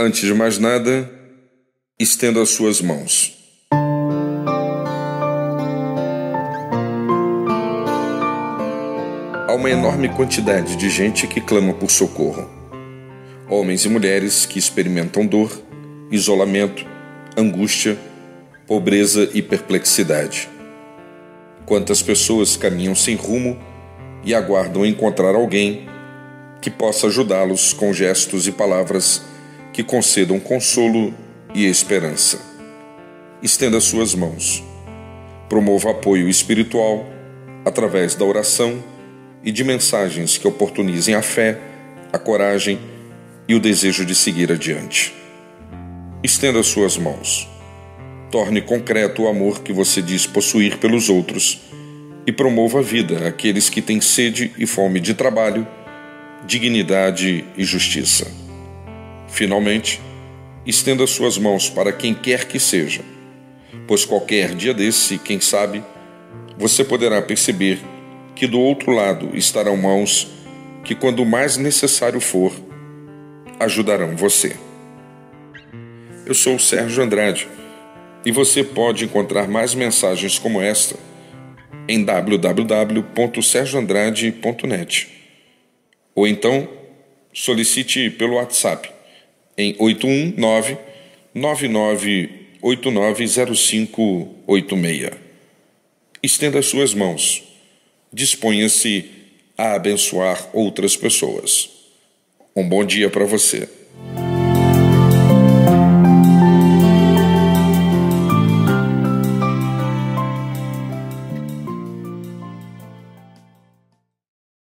Antes de mais nada, estenda as suas mãos. Há uma enorme quantidade de gente que clama por socorro. Homens e mulheres que experimentam dor, isolamento, angústia, pobreza e perplexidade. Quantas pessoas caminham sem rumo e aguardam encontrar alguém que possa ajudá-los com gestos e palavras que concedam consolo e esperança. Estenda suas mãos. Promova apoio espiritual através da oração e de mensagens que oportunizem a fé, a coragem e o desejo de seguir adiante. Estenda suas mãos. Torne concreto o amor que você diz possuir pelos outros e promova a vida àqueles que têm sede e fome de trabalho, dignidade e justiça. Finalmente, estenda suas mãos para quem quer que seja, pois qualquer dia desse, quem sabe, você poderá perceber que do outro lado estarão mãos que, quando mais necessário for, ajudarão você. Eu sou o Sérgio Andrade e você pode encontrar mais mensagens como esta em www.sergioandrade.net ou então solicite pelo WhatsApp em 819 99890586. Estenda as suas mãos. Disponha-se a abençoar outras pessoas. Um bom dia para você.